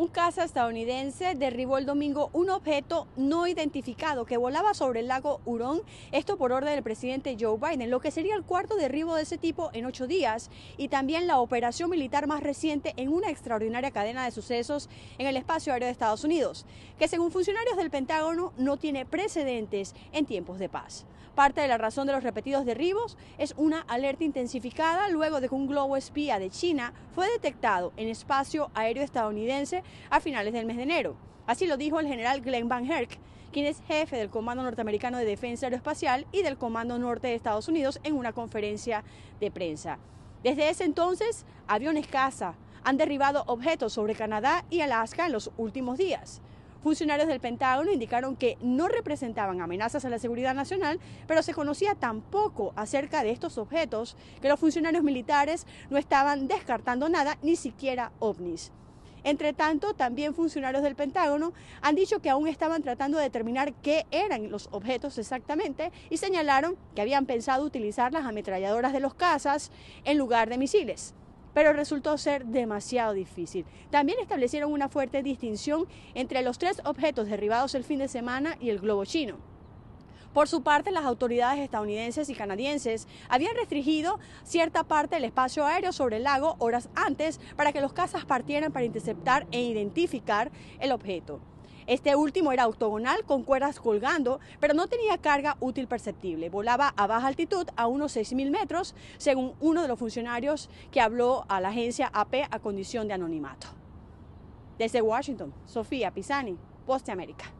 Un caza estadounidense derribó el domingo un objeto no identificado que volaba sobre el lago Hurón, esto por orden del presidente Joe Biden, lo que sería el cuarto derribo de ese tipo en ocho días y también la operación militar más reciente en una extraordinaria cadena de sucesos en el espacio aéreo de Estados Unidos, que según funcionarios del Pentágono no tiene precedentes en tiempos de paz. Parte de la razón de los repetidos derribos es una alerta intensificada luego de que un globo espía de China fue detectado en espacio aéreo estadounidense a finales del mes de enero. Así lo dijo el general Glenn Van Herk, quien es jefe del Comando Norteamericano de Defensa Aeroespacial y del Comando Norte de Estados Unidos en una conferencia de prensa. Desde ese entonces, aviones caza han derribado objetos sobre Canadá y Alaska en los últimos días. Funcionarios del Pentágono indicaron que no representaban amenazas a la seguridad nacional, pero se conocía tan poco acerca de estos objetos que los funcionarios militares no estaban descartando nada, ni siquiera ovnis. Entre tanto, también funcionarios del Pentágono han dicho que aún estaban tratando de determinar qué eran los objetos exactamente y señalaron que habían pensado utilizar las ametralladoras de los cazas en lugar de misiles pero resultó ser demasiado difícil. También establecieron una fuerte distinción entre los tres objetos derribados el fin de semana y el globo chino. Por su parte, las autoridades estadounidenses y canadienses habían restringido cierta parte del espacio aéreo sobre el lago horas antes para que los cazas partieran para interceptar e identificar el objeto. Este último era octogonal con cuerdas colgando, pero no tenía carga útil perceptible. Volaba a baja altitud a unos 6.000 metros, según uno de los funcionarios que habló a la agencia AP a condición de anonimato. Desde Washington, Sofía Pisani, Poste América.